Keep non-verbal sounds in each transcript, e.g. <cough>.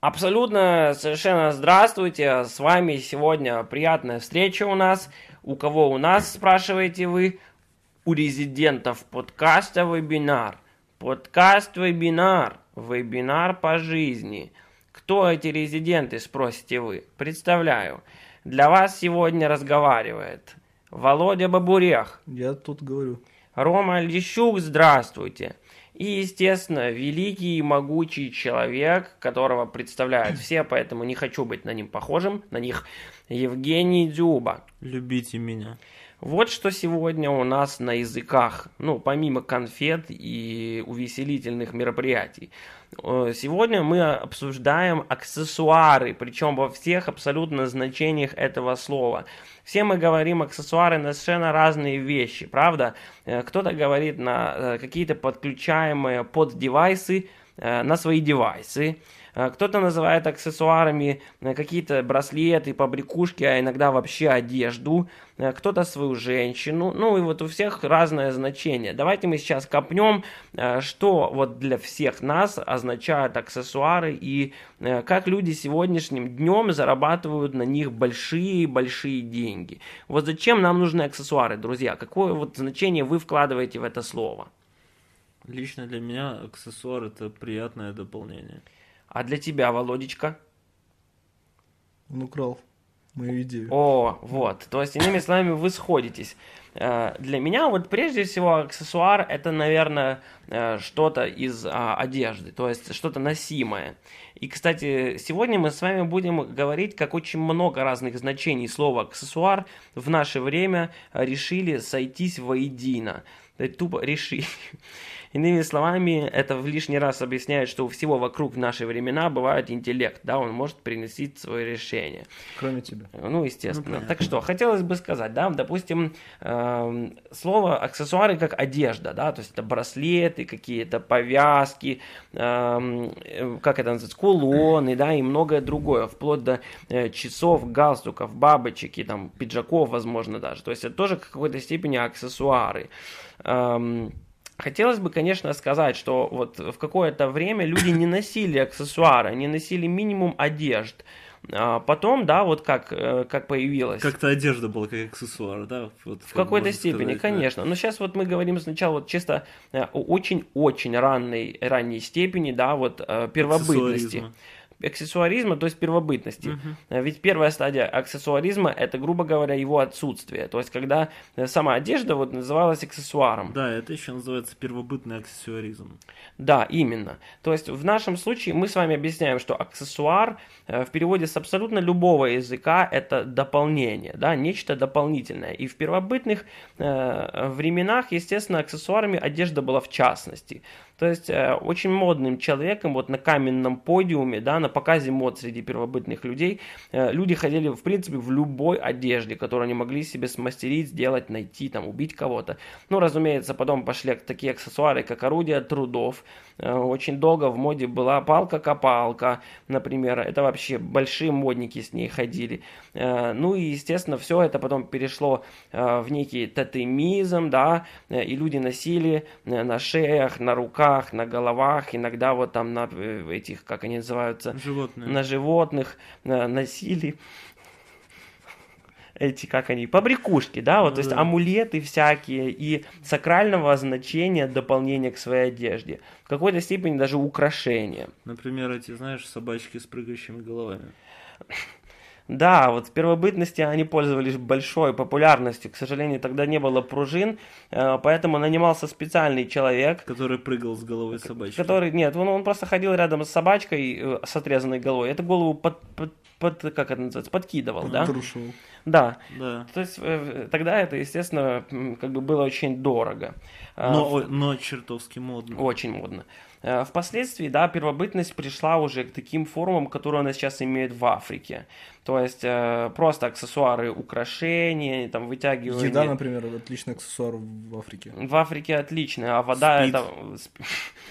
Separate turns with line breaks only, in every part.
Абсолютно, совершенно здравствуйте. С вами сегодня приятная встреча у нас. У кого у нас, спрашиваете вы? У резидентов подкаста «Вебинар». Подкаст-вебинар. Вебинар по жизни. Кто эти резиденты, спросите вы? Представляю. Для вас сегодня разговаривает Володя Бабурех.
Я тут говорю.
Рома Лещук, здравствуйте. И, естественно, великий и могучий человек, которого представляют все, поэтому не хочу быть на ним похожим, на них Евгений Дзюба.
Любите меня.
Вот что сегодня у нас на языках, ну, помимо конфет и увеселительных мероприятий. Э, сегодня мы обсуждаем аксессуары, причем во всех абсолютно значениях этого слова. Все мы говорим аксессуары на совершенно разные вещи, правда? Э, кто-то говорит на э, какие-то подключаемые под девайсы, на свои девайсы. Э, кто-то называет аксессуарами э, какие-то браслеты, побрякушки, а иногда вообще одежду. Э, кто-то свою женщину. Ну и вот у всех разное значение. Давайте мы сейчас копнем, что вот для всех нас означают аксессуары и как люди сегодняшним днем зарабатывают на них большие-большие деньги. Вот зачем нам нужны аксессуары, друзья? Какое вот значение вы вкладываете в это слово?
Лично для меня аксессуар это приятное дополнение.
А для тебя, Володечка?
Он украл мою идею.
О, вот. То есть, иными словами, вы сходитесь. Э, для меня вот прежде всего аксессуар это, наверное, э, что-то из а, одежды, то есть что-то носимое. И, кстати, сегодня мы с вами будем говорить, как очень много разных значений слова аксессуар в наше время решили сойтись воедино. Тупо решили. Иными словами, это в лишний раз объясняет, что у всего вокруг в наши времена бывает интеллект, да, он может приносить свое решение.
Кроме тебя.
Ну, естественно. Ну, так что, хотелось бы сказать, да, допустим, э, слово аксессуары как одежда, да, то есть это браслеты, какие-то повязки, э, как это называется, кулоны, да, и многое другое, вплоть до э, часов, галстуков, бабочек и там пиджаков, возможно, даже. То есть это тоже в какой-то степени аксессуары. Хотелось бы, конечно, сказать, что вот в какое-то время люди не носили аксессуары, они носили минимум одежд. А потом, да, вот как, э, как появилось.
Как-то одежда была как аксессуар, да?
Вот, в какой-то степени, сказать, конечно. Да. Но сейчас вот мы говорим сначала вот чисто э, очень-очень ранней, ранней степени, да, вот э, первобытности аксессуаризма, то есть первобытности. Угу. Ведь первая стадия аксессуаризма это, грубо говоря, его отсутствие. То есть, когда э, сама одежда вот называлась аксессуаром.
Да, это еще называется первобытный аксессуаризм.
Да, именно. То есть, в нашем случае мы с вами объясняем, что аксессуар э, в переводе с абсолютно любого языка это дополнение, да, нечто дополнительное. И в первобытных э, временах, естественно, аксессуарами одежда была в частности. То есть э, очень модным человеком вот на каменном подиуме, да, на показе мод среди первобытных людей, э, люди ходили в принципе в любой одежде, которую они могли себе смастерить, сделать, найти, там, убить кого-то. Ну, разумеется, потом пошли такие аксессуары, как орудия трудов. Э, очень долго в моде была палка-копалка, например. Это вообще большие модники с ней ходили. Ну и, естественно, все это потом перешло в некий тотемизм, да, и люди носили на шеях, на руках, руках, на головах, иногда вот там на э, этих, как они называются,
Животные.
на животных носили эти, как они, побрякушки, да, вот, ну, то есть амулеты всякие и сакрального значения дополнения к своей одежде. В какой-то степени даже украшения.
Например, эти, знаешь, собачки с прыгающими головами.
Да, вот в первобытности они пользовались большой популярностью. К сожалению, тогда не было пружин, э, поэтому нанимался специальный человек.
Который прыгал с головой собачки.
Который, нет, он, он просто ходил рядом с собачкой э, с отрезанной головой. Эту голову под, под, под как это называется, подкидывал, да?
Трушил.
Да.
да.
То есть э, тогда это, естественно, как бы было очень дорого.
А, но, но чертовски модно.
Очень модно. Впоследствии, да, первобытность пришла уже к таким формам, которые она сейчас имеет в Африке. То есть э, просто аксессуары, украшения, там вытягивание.
Еда, например, отличный аксессуар в Африке.
В Африке отличный, а вода
Спид.
это...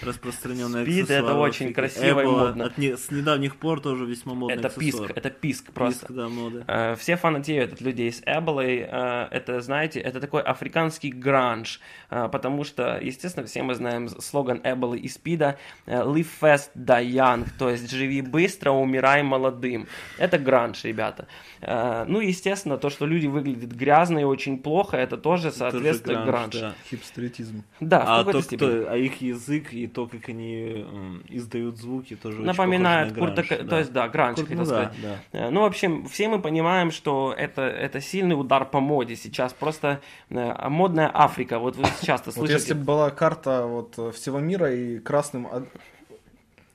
<laughs>
Распространенный
Спид
аксессуар
это очень красиво и модно.
От не... С недавних пор тоже весьма модный
это
аксессуар.
писк, это писк просто.
Писк, да, мода.
Э, все фанатеют любят от людей с эболой, э, это, знаете, это такой африканский гранж, э, потому что, естественно, все мы знаем слоган эболы и спида «Live fast, die young», то есть «Живи быстро, умирай молодым». Это гранж, ребята. Ну, естественно, то, что люди выглядят грязно и очень плохо, это тоже соответствует
Тоже
гранж.
да.
Хипстеритизм.
Да, в
А, то,
степени.
кто- а их язык и то, как они издают звуки, тоже очень
Напоминает
похоже на
Курта,
гранж,
то есть, да, гранж,
Курт-
хотел
ну да,
сказать.
да.
Э, Ну, в общем, все мы понимаем, что это, это сильный удар по моде сейчас. Просто э, модная Африка. Вот вы часто
Вот
слышите.
если бы была карта вот э, всего мира и красным от-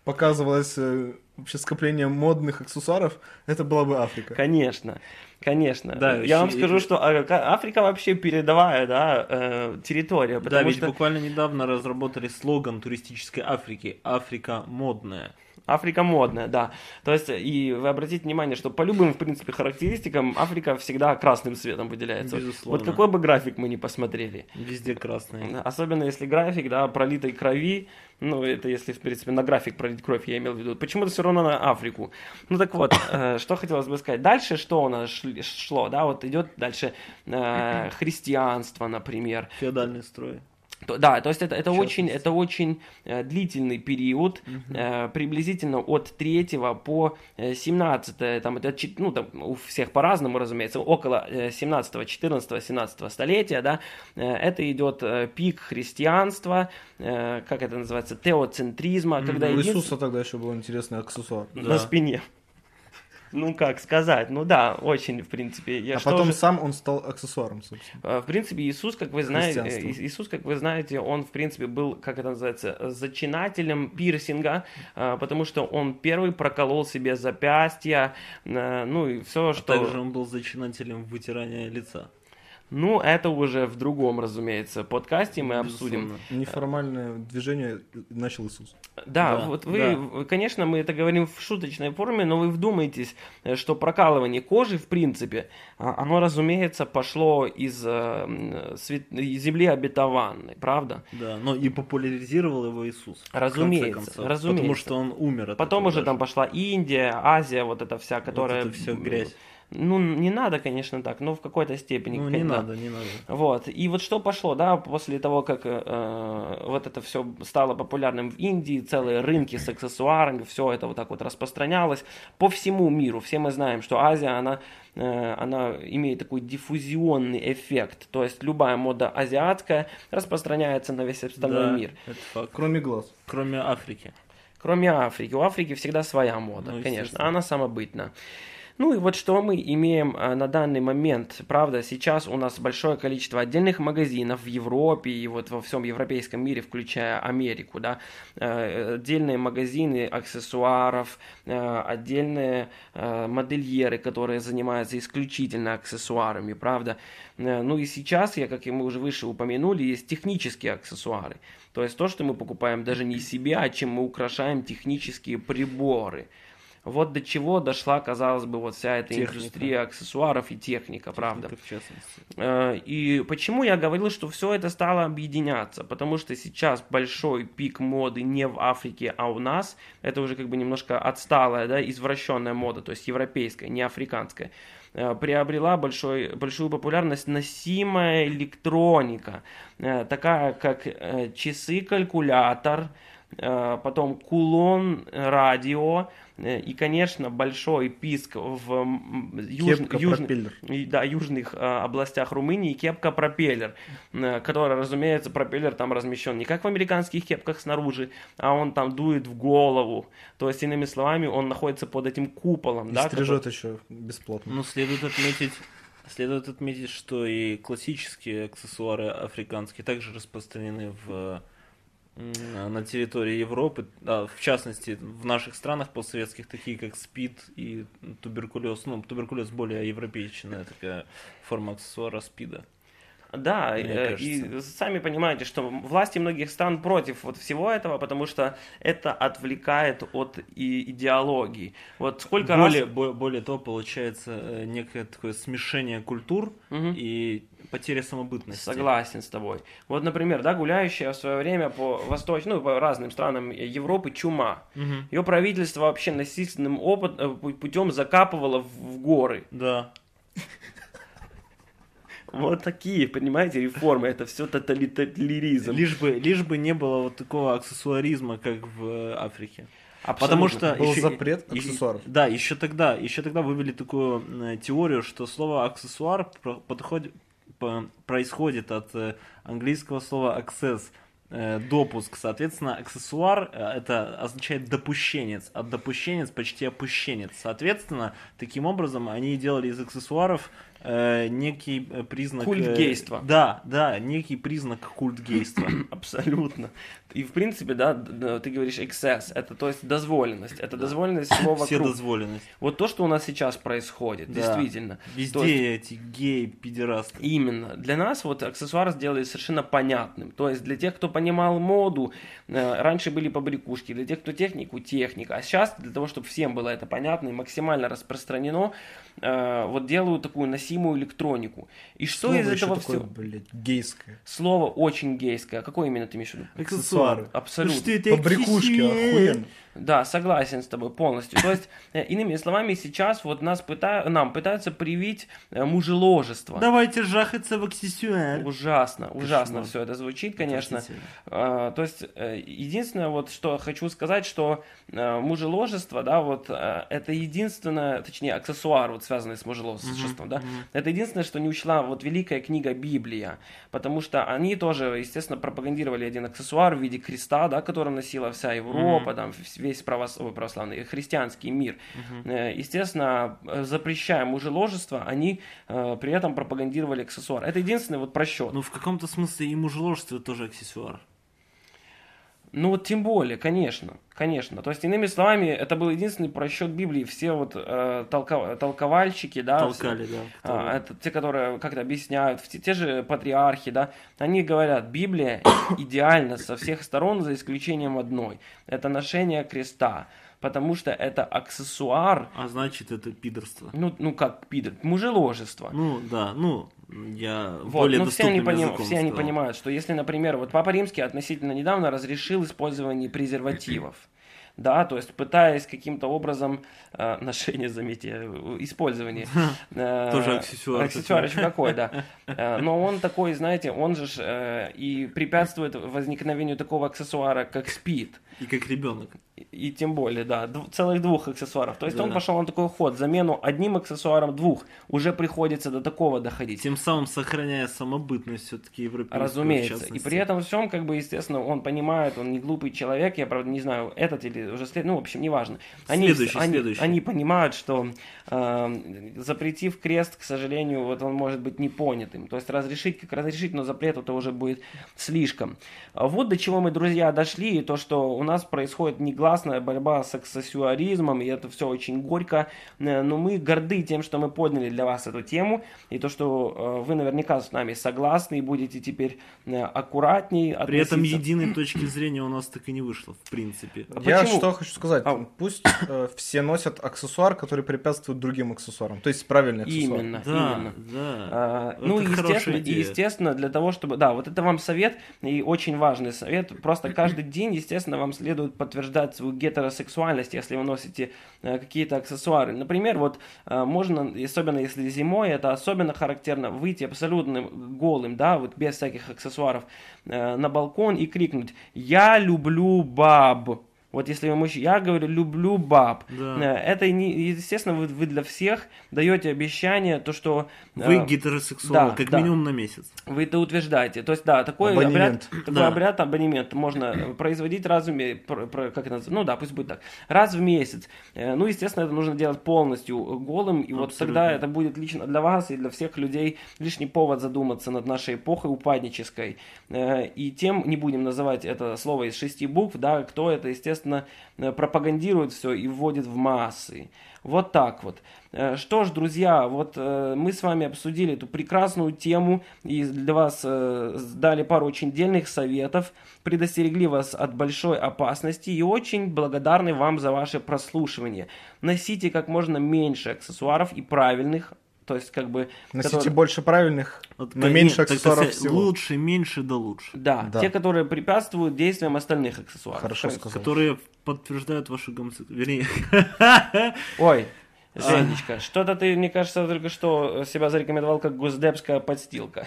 показывалось э, вообще скопление модных аксессуаров, это была бы Африка.
Конечно, конечно.
Да,
Я вам
еще-
скажу, что а, ка- Африка вообще передовая да, э, территория.
Да, ведь
что
буквально недавно разработали слоган туристической Африки «Африка модная».
Африка модная, да. То есть, и вы обратите внимание, что по любым, в принципе, характеристикам Африка всегда красным цветом выделяется.
Безусловно.
Вот какой бы график мы ни посмотрели.
Везде красные.
Особенно если график, да, пролитой крови, ну, это если, в принципе, на график пролить кровь, я имел в виду, почему-то все равно на Африку. Ну, так вот, э, <coughs> что хотелось бы сказать. Дальше что у нас шло, да, вот идет дальше э, <coughs> христианство, например.
Феодальный строй.
То- Да, то есть это, это очень, это очень э, длительный период, э, приблизительно от 3 по э, 17, там, это, ну, там, у всех по-разному, разумеется, около э, 17, 14, 17 столетия, да, э, это идет э, пик христианства, э, как это называется, теоцентризма, когда
У Иисуса тогда еще был интересный аксессуар.
на
Да.
спине. Ну, как сказать, ну да, очень, в принципе. Я
а потом
же-
сам он стал аксессуаром, собственно.
Э, В принципе, Иисус, как вы знаете, э, Иисус, как вы знаете, он, в принципе, был, как это называется, зачинателем пирсинга, э, потому что он первый проколол себе запястья, э, ну и все,
А
что...
также он был зачинателем вытирания лица.
Ну, это уже в другом, разумеется, подкасте мы обсудим.
Безусловно.
Неформальное движение начал Иисус.
Да,
Да,
вот вы,
да.
конечно, мы это говорим в шуточной форме, но вы вдумайтесь, э, что прокалывание кожи, в принципе, а, оно, разумеется, пошло из, э, из земли обетованной, правда?
Да, но и популяризировал его Иисус.
Разумеется,
концов,
разумеется.
Потому что он умер от
Потом уже
даже.
там пошла Индия, Азия, вот эта вся, которая...
это всё грязь.
Ну, не надо, конечно, так, но в какой-то степени.
Ну, не надо, не надо.
Вот, и вот что пошло, да, после того, как э, вот это все стало популярным в Индии, целые рынки с аксессуарами, все это вот так вот распространялось по всему миру. Все мы знаем, что Азия, она, э, она имеет такой диффузионный эффект, то есть любая мода азиатская распространяется на весь остальной
Да,
мир.
это.
Кроме глаз.
Кроме Африки.
Кроме Африки. У Африки всегда своя мода,
Ну,
конечно. Она самобытна. Ну и вот что мы имеем а, на данный момент. Правда, сейчас у нас большое количество отдельных магазинов в Европе и вот во всем европейском мире, включая Америку, да. Э, Отдельные магазины аксессуаров, э, отдельные э, модельеры, которые занимаются исключительно аксессуарами, правда. Ну и сейчас, я, как и мы уже выше упомянули, есть технические аксессуары. То есть то, что мы покупаем даже не себе, а чем мы украшаем технические приборы. Вот до чего дошла, казалось бы, вот вся эта
Техника.
индустрия аксессуаров и техника, правда.
Техника в частности.
Э, И почему я говорил, что все это стало объединяться? Потому что сейчас большой пик моды не в Африке, а у нас. Это уже как бы немножко отсталая, да, извращенная мода, то есть европейская, не африканская. Э, Приобрела большой, большую популярность носимая электроника, э, такая как часы-калькулятор, потом кулон радио э, и, конечно, большой писк в юж- и, да, южных э, областях Румынии кепка-пропеллер, э, которая, разумеется, пропеллер там размещен не как в американских кепках снаружи, а он там дует в голову. То есть, иными словами, он находится под этим куполом.
И
да,
стрижет еще бесплатно.
Ну, следует отметить, следует отметить, что и классические аксессуары африканские также распространены в, на территории Европы, а, в частности, в наших странах постсоветских, такие как СПИД и туберкулез. Ну, туберкулез более европейчная такая форма аксессуара СПИДа.
Да,
Мне
э,
кажется.
и сами понимаете, что власти многих стран против вот всего этого, потому что это отвлекает от и идеологии. Вот сколько
более,
раз...
бо- более того, получается э, некое такое смешение культур
Мгм.
и потеря самобытности.
Согласен с тобой. Вот, например, да, гуляющая в свое время по восточ... ну, по разным странам Европы чума.
Мгм.
Ее правительство вообще насильственным опыт... э, пу- путем закапывало в горы.
Да.
Вот такие, понимаете, реформы. Это все тоталитаризм.
Лишь бы, лишь бы не было вот такого аксессуаризма, как в э, Африке.
Абсолютно.
Потому что
Был
еще-
запрет
и-
аксессуаров.
Да, еще тогда, еще тогда вывели такую э, теорию, что слово аксессуар подходит, по- происходит от э, английского слова access, допуск. Соответственно, аксессуар это означает допущенец, а допущенец почти опущенец. Соответственно, таким образом они делали из аксессуаров э, некий э, признак... Э,
гейства.
Да, да, некий признак культ гейства. <coughs>
Абсолютно. И в принципе, да, ты говоришь excess, это то есть дозволенность, это дозволенность всего
Все
вокруг.
дозволенность.
Вот то, что у нас сейчас происходит,
Да.
действительно.
Везде
То есть-
эти геи, пидорасты.
Именно. Для нас вот аксессуар сделали совершенно понятным. То есть для тех, кто понимал моду, э, раньше были побрякушки, для тех, кто технику, техника. А сейчас для того, чтобы всем было это понятно и максимально распространено, э, вот делают такую носимую электронику. И что
Слово
из
еще
этого
такое,
все?
блядь, гейское.
Слово очень гейское. А какое именно ты имеешь в виду?
Аксессуары.
Абсолютно.
Что это
Побрякушки, охуенно.
Да, согласен с тобой полностью. То есть, э, иными словами, сейчас вот нас пыта... нам пытаются привить э, мужеложество.
Давайте жахаться в аксессуар.
Ужасно, ужасно все это звучит, конечно. А, то есть, э, единственное, вот что хочу сказать, что мужеложество, да, вот это единственное, точнее, аксессуар, вот связанный с мужеложеством, да, это единственное, что не учла вот великая книга Библия, потому что они тоже, естественно, пропагандировали один аксессуар в виде креста, да, который носила вся Европа, там, весь правос- ой, православный, христианский мир. Э, Естественно, э, запрещая мужеложество, они э, при этом пропагандировали аксессуар. Это единственный вот просчет.
Ну, в каком-то смысле и мужеложество тоже аксессуар.
Ну вот тем более, конечно, конечно. То есть, иными словами, это был единственный просчет Библии. Все вот э, толка- толковальщики, да,
Толкали, да.
все-
которые-
а, это те, которые как-то объясняют, те, те же патриархи, да, они говорят, Библия <coughs> идеальна со всех сторон, за исключением одной. Это ношение креста, потому что это аксессуар,
А значит, это пидорство.
ну, ну как пидор, мужеложество.
Ну, да, ну, я
Вот,
более
ну все они, поним- все они понимают, что если, например, вот Папа Римский относительно недавно разрешил использование презервативов, да, то есть пытаясь каким-то образом э, <laughs> ношение, заметьте, использование. э,
Тоже аксессуар
Аксессуар еще какой, да. <laughs> Э, Но он такой, знаете, он же э, и препятствует возникновению такого аксессуара, как спид.
И как ребенок.
И, и тем более, да, дв- целых двух аксессуаров. То есть
Да.
он пошел на такой ход, замену одним аксессуаром двух. Уже приходится до такого доходить.
Тем самым сохраняя самобытность все-таки европейскую. в
Разумеется. И при этом всем, как бы, естественно, он понимает, он не глупый человек, я, правда, не знаю, этот или уже след... ну, в общем, неважно. Они,
Следующий,
они,
следующий.
они понимают, что э, запретив крест, к сожалению, вот он может быть не понятым. То есть разрешить, как разрешить, но запрет это уже будет слишком. Вот до чего мы, друзья, дошли, и то, что у нас происходит негласная борьба с аксессуаризмом, и это все очень горько, Э, но мы горды тем, что мы подняли для вас эту тему, и то, что э, вы наверняка с нами согласны и будете теперь э, аккуратней
При этом единой точки зрения у нас так и не вышло, в принципе.
А
Я
почему?
что хочу сказать.
А.
Пусть э, все носят аксессуар, который препятствует другим аксессуарам. То есть правильный аксессуар.
Именно,
Да,
именно.
да.
А,
Это
ну, естественно,
идея.
естественно, для того, чтобы... Да, вот это вам совет, и очень важный совет. Просто каждый день, естественно, вам следует подтверждать свою гетеросексуальность, если вы носите э, какие-то аксессуары. Например, вот э, можно, особенно если зимой, это особенно характерно, выйти абсолютно голым, да, вот без всяких аксессуаров, э, на балкон и крикнуть «Я люблю баб». Вот если вы мужчина, я говорю, люблю баб.
Да.
Э, Это, не, естественно, вы, вы для всех даете обещание, то, что... э,
Вы гетеросексуал,
да,
как
да.
минимум на месяц.
вы это утверждаете. То есть, да, такой
Абонемент.
обряд, такой
Да.
обряд, абонемент можно э, производить раз в месяц, как это называется? Ну да, пусть будет так. Раз в месяц. Э, Ну, естественно, это нужно делать полностью голым, и вот
Абсолютно.
тогда это будет лично для вас и для всех людей лишний повод задуматься над нашей эпохой упаднической. Э, И тем, не будем называть это слово из шести букв, да, кто это, естественно, э, пропагандирует все и вводит в массы. Вот так вот. Э, Что ж, друзья, вот э, мы с вами обсудили эту прекрасную тему и для вас дали пару очень дельных советов, предостерегли вас от большой опасности и очень благодарны вам за ваше прослушивание. Носите как можно меньше аксессуаров и правильных, то есть как бы...
Носите
которые-
больше правильных,
Вот,
но
нет,
меньше
так
аксессуаров
сказать,
всего.
Лучше, меньше, да лучше.
Да,
Да.
те, которые препятствуют действиям остальных аксессуаров.
Хорошо
Как-
сказал.
Которые подтверждают вашу гомосексуальность. Вернее, <laughs>
Ой, Женечка, что-то ты, мне кажется, только что себя зарекомендовал как госдепская подстилка.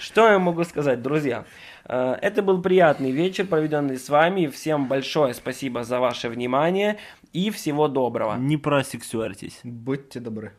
Что я могу сказать, друзья? Э, это был приятный вечер, проведенный с вами. Всем большое спасибо за ваше внимание и всего доброго.
Не просексуальтесь.
Будьте добры.